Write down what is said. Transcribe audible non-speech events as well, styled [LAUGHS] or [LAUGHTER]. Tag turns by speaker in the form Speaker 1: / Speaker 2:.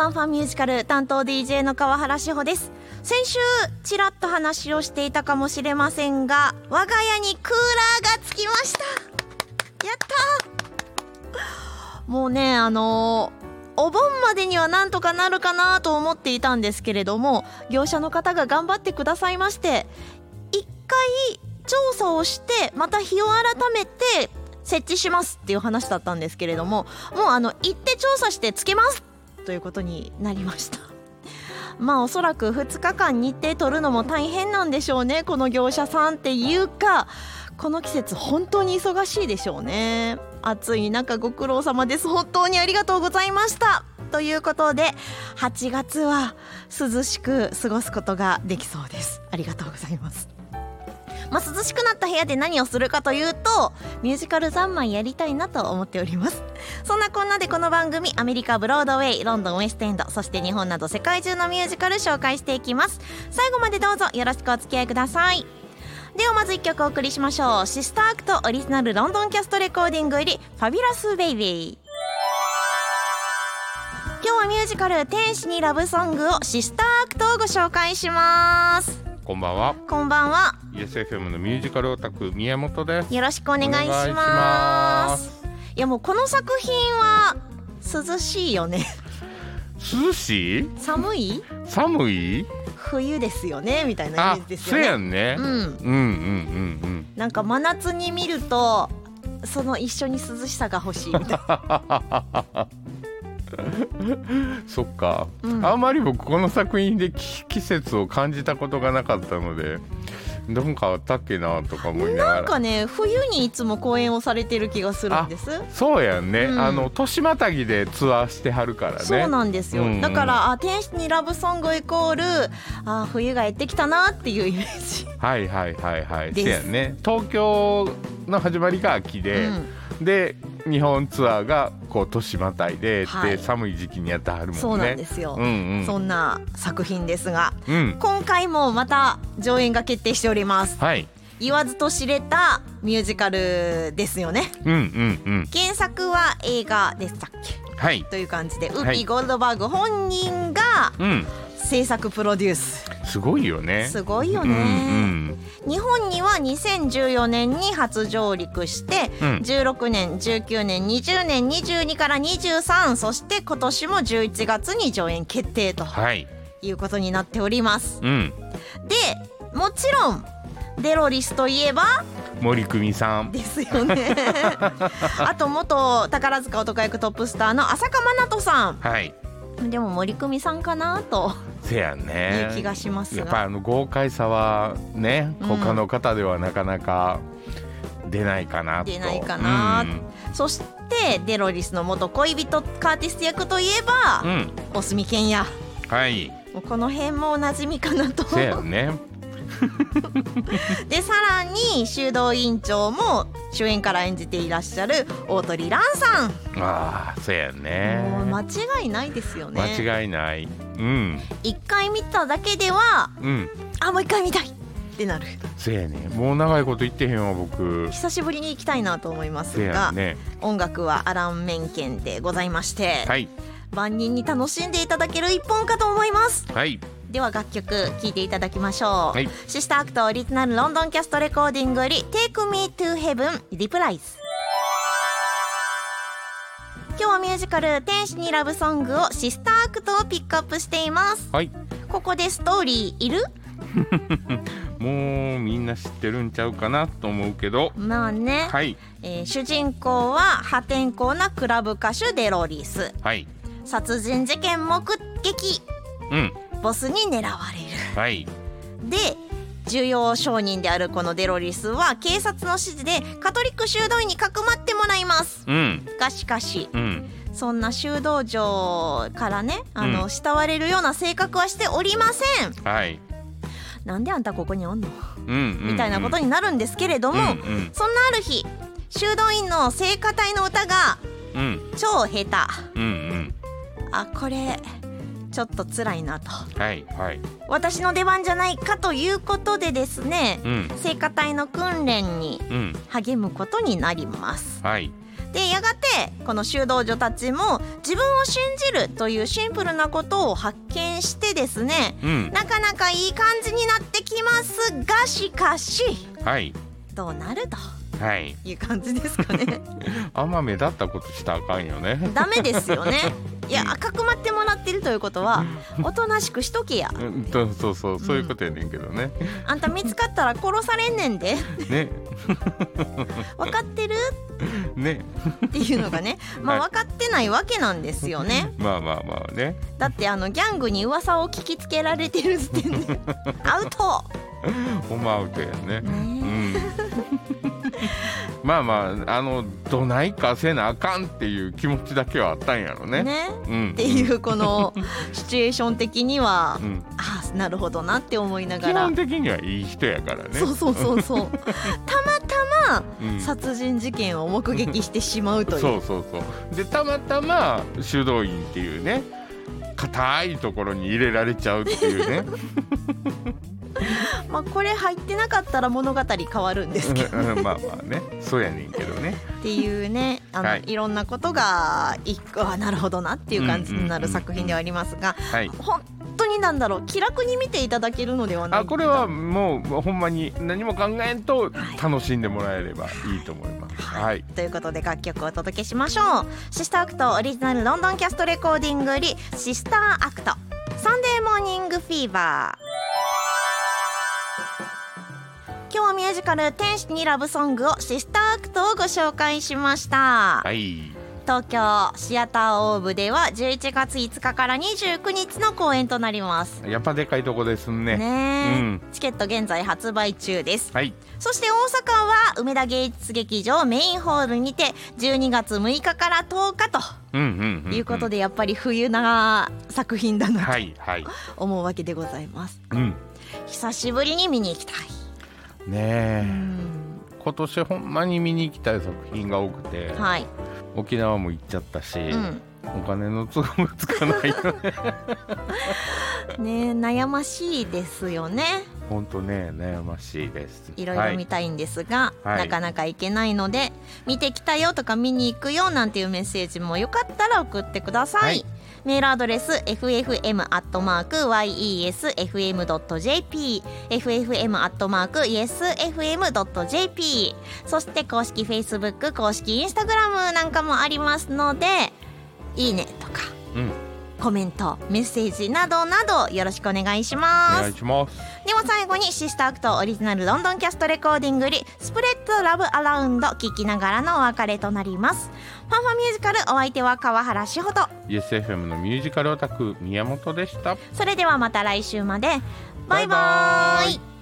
Speaker 1: ファンファンミュージカル担当 DJ の川原志保です。先週ちらっと話をしていたかもしれませんが我が家にクーラーがつきました。やったもうねあのお盆までにはなんとかなるかなと思っていたんですけれども業者の方が頑張ってくださいまして一回調査をしてまた日を改めて設置しますっていう話だったんですけれどももうあの行って調査してつけますということになりました。[LAUGHS] まあおそらく2日間日程取るのも大変なんでしょうね。この業者さんっていうかこの季節本当に忙しいでしょうね。暑い中ご苦労様です。本当にありがとうございました。ということで8月は涼しく過ごすことができそうです。ありがとうございます。まあ、涼しくなった部屋で何をするかというとミュージカル三昧やりたいなと思っております。[LAUGHS] そんなこんなでこの番組アメリカブロードウェイロンドンウェストエンドそして日本など世界中のミュージカル紹介していきます。最後までどうぞよろしくお付き合いください。ではまず1曲お送りしましょう。 Sister Act Original London Cast Recording より Fabulous Baby。今日はミュージカル天使にラブソングを Sister Act をご紹介します。
Speaker 2: こんばんは。
Speaker 1: こんばんは
Speaker 2: ESFM のミュージカルオタク宮本です。
Speaker 1: よろしくお願いしま
Speaker 2: ます
Speaker 1: いやもうこの作品は涼しいよね
Speaker 2: 涼しい？
Speaker 1: 寒い？
Speaker 2: 寒い？
Speaker 1: 冬ですよねみたいなイメ
Speaker 2: あ
Speaker 1: ージ、です
Speaker 2: そう
Speaker 1: よね
Speaker 2: やんね。
Speaker 1: うん
Speaker 2: うんうんうん
Speaker 1: なんか真夏に見るとその一緒に涼しさが欲しいみたいな、
Speaker 2: うん。そっか、
Speaker 1: うん
Speaker 2: あんまり僕この作品でき季節を感じたことがなかったので、どんかあったっけなとか思いながら。
Speaker 1: なんかね冬にいつも公演をされてる気がするんです
Speaker 2: そうやんね、
Speaker 1: うん
Speaker 2: あの年またぎでツアーしてはるからね。
Speaker 1: そうなんですよ、
Speaker 2: うんうん
Speaker 1: だからあ天使にラブソングイコールあ冬がやってきたなっていうイメージ
Speaker 2: はいはいはいはい。
Speaker 1: です
Speaker 2: やんね。東京の始まりが秋で。
Speaker 1: うん
Speaker 2: で日本ツアーがこう年またいで、
Speaker 1: はい
Speaker 2: で寒い時期にやってはるもんね。
Speaker 1: そうなんですよ、
Speaker 2: うんうん。
Speaker 1: そんな作品ですが
Speaker 2: うん。
Speaker 1: 今回もまた上演が決定しております
Speaker 2: はい。
Speaker 1: 言わずと知れたミュージカルですよね
Speaker 2: うんうんうん。
Speaker 1: 原作は映画でしたっけ？
Speaker 2: はい。
Speaker 1: という感じでウッ
Speaker 2: はい
Speaker 1: ピー・ゴールドバーグ本人が
Speaker 2: うん。
Speaker 1: 制作プロデュース
Speaker 2: すごいよね。
Speaker 1: すごいよ
Speaker 2: うん
Speaker 1: ね、日本には2014年に初上陸して、
Speaker 2: うん
Speaker 1: 16年19年20年22から23そして今年も11月に上演決定と
Speaker 2: はい。
Speaker 1: いうことになっております
Speaker 2: うん。
Speaker 1: でもちろんデロリスといえば
Speaker 2: 森久美さん。
Speaker 1: ですよね [LAUGHS] あと元宝塚男役トップスターの浅香真奈人さ
Speaker 2: はい。
Speaker 1: んでも森久美さんかなと
Speaker 2: せやね。
Speaker 1: いう気がしますが
Speaker 2: やっぱあの豪快さはね、
Speaker 1: うん
Speaker 2: 他の方ではなかなか出ないかなと。
Speaker 1: 出ないかなそしてデロリスの元恋人カーティス役といえば、
Speaker 2: うん。うん。
Speaker 1: おすみけんや
Speaker 2: はい。
Speaker 1: もうこの辺もおなじみかなと
Speaker 2: せやね。[LAUGHS]
Speaker 1: でさらに修道院長も主演から演じていらっしゃる大鳥蘭さん、
Speaker 2: ああ、せやね。
Speaker 1: もう間違いないですよね
Speaker 2: 間違いない。うん。
Speaker 1: 一回見ただけでは
Speaker 2: うん。
Speaker 1: あもう一回見たいってなる。
Speaker 2: せやね。もう長いこと言ってへんわ僕。
Speaker 1: 久しぶりに行きたいなと思います
Speaker 2: せ
Speaker 1: が、
Speaker 2: やね。
Speaker 1: 音楽はアラン・メンケンでございまして、
Speaker 2: はい。
Speaker 1: 万人に楽しんでいただける一本かと思います。
Speaker 2: はい。
Speaker 1: では楽曲聴いていただきましょう、
Speaker 2: はい。
Speaker 1: Sister Act Original London Cast Recording より Take Me to Heaven Reprise 今日はミュージカル天使にラブソングを Sister Act をピックアップしています。
Speaker 2: はい。
Speaker 1: ここでストーリーいる？[LAUGHS]
Speaker 2: もうみんな知ってるんちゃうかなと思うけど。
Speaker 1: まあね、
Speaker 2: はい。
Speaker 1: えー主人公は破天荒なクラブ歌手デロリス。
Speaker 2: はい。
Speaker 1: 殺人事件目撃。
Speaker 2: うん。
Speaker 1: ボスに狙われ
Speaker 2: はい。
Speaker 1: るで重要証人であるこのデロリスは警察の指示でカトリック修道院にかくまってもらいます。
Speaker 2: うん。
Speaker 1: がしかし
Speaker 2: うん。
Speaker 1: そんな修道場からねあの、
Speaker 2: うん。
Speaker 1: 慕われるような性格はしておりません。
Speaker 2: はい。
Speaker 1: なんであんたここにおんの？
Speaker 2: うんうん
Speaker 1: みたいなこと
Speaker 2: に
Speaker 1: になるんですけれども、
Speaker 2: うんうん。
Speaker 1: そんなある日修道院の聖歌隊の歌が
Speaker 2: うん。
Speaker 1: 超下手。
Speaker 2: うんうん。
Speaker 1: あこれちょっと辛いなと。
Speaker 2: はいはい。
Speaker 1: 私の出番じゃないかということでですね
Speaker 2: うん。
Speaker 1: 聖歌隊の訓練に
Speaker 2: うん。
Speaker 1: 励むことになります。
Speaker 2: はい。
Speaker 1: でやがてこの修道女たちも自分を信じるというシンプルなことを発見してですね
Speaker 2: うん。
Speaker 1: なかなかいい感じになってきますがしかし
Speaker 2: はい。
Speaker 1: どうなると
Speaker 2: はい。
Speaker 1: いう感じですかね。
Speaker 2: あんま目立ったことしたらあかんよね。
Speaker 1: ダメですよね。[LAUGHS] いやかくまってもらってるということはおとなしくしとけや。
Speaker 2: うん。とそうそうそういうことやねんけどね、
Speaker 1: あんた見つかったら殺されんねんで。
Speaker 2: ね。[LAUGHS]
Speaker 1: 分かってる？[LAUGHS]
Speaker 2: ね。
Speaker 1: っていうのがね。まあ
Speaker 2: はい。
Speaker 1: 分かってないわけなんですよね。
Speaker 2: まあまあまあね。
Speaker 1: だってあのギャングに噂を聞きつけられてる時点で。アウト。
Speaker 2: ほんまアウトやね。う
Speaker 1: ね
Speaker 2: んまあまああのどないかせなあかんっていう気持ちだけはあったんやろね。
Speaker 1: ね。
Speaker 2: うん、
Speaker 1: っていうこのシチュエーション的には
Speaker 2: うん、
Speaker 1: あなるほどなって思いなが
Speaker 2: 基
Speaker 1: ら
Speaker 2: 本的にはいい人やからね。
Speaker 1: そうそうそうそう。たまたま
Speaker 2: うん。
Speaker 1: 殺人事件を目撃してしまうという。
Speaker 2: そうそうそう。でたまたま修道院っていうね硬いところに入れられちゃうっていうね。
Speaker 1: ま [LAUGHS] あこれ入ってなかったら物語変わるんですけど。
Speaker 2: うんまあまあね。そうやねんけどね。
Speaker 1: っていうねあの、
Speaker 2: はい。
Speaker 1: い、ろんなことが一個あなるほどなっていう感じになる作品ではありますが
Speaker 2: はい。
Speaker 1: 本当になんだろう気楽に見ていただけるのではない
Speaker 2: あこれはもうほんまに何も考えんと
Speaker 1: はい
Speaker 2: 楽しんでもらえればいいと思います。はい。
Speaker 1: ということで楽曲をお届けしましょう。 Sister Act Original London Cast Recording より Sister Act。Sunday Morning Fever 今日はミュージカル「天使にラブソング」を Sister Act をご紹介しました。
Speaker 2: はい。
Speaker 1: 東京シアターオーブでは11月5日から29日の公演となります。
Speaker 2: やっぱでかいとこですね。
Speaker 1: ねえ、
Speaker 2: うん。
Speaker 1: チケット現在発売中です。
Speaker 2: はい。
Speaker 1: そして大阪は梅田芸術劇場メインホールにて12月6日から10日ということでやっぱり冬な作品だなと思うわけでございます。
Speaker 2: うん。
Speaker 1: 久しぶりに見に行きたい
Speaker 2: ね今年ほんまに見に行きたい作品が多くて、
Speaker 1: はい、
Speaker 2: 沖縄も行っちゃったし、
Speaker 1: うん。
Speaker 2: お金の都合がつかないよね。[LAUGHS]
Speaker 1: ね悩ましいですよね。
Speaker 2: ほんとね悩ましいです。
Speaker 1: いろいろ見たいんですが、
Speaker 2: はい。
Speaker 1: なかなか行けないので見てきたよとか見に行くよなんていうメッセージもよかったら送ってくださいメールアドレス ffm.yesfm.jp ffm.yesfm.jp そして公式 Facebook 公式 Instagram なんかもありますのでいいねとか
Speaker 2: うん
Speaker 1: コメントメッセージなどなどよろしくお願いし
Speaker 2: お
Speaker 1: ます。
Speaker 2: 願いします。
Speaker 1: では最後にシスターアクトオリジナルロンドンキャストレコーディングよりスプレッドラブアラウンド聞きながらのお別れとなります。ファンファミュージカルお相手は川原志穂と。
Speaker 2: YesFM のミュージカルオタク宮本でした。
Speaker 1: それではまた来週まで。バイバイ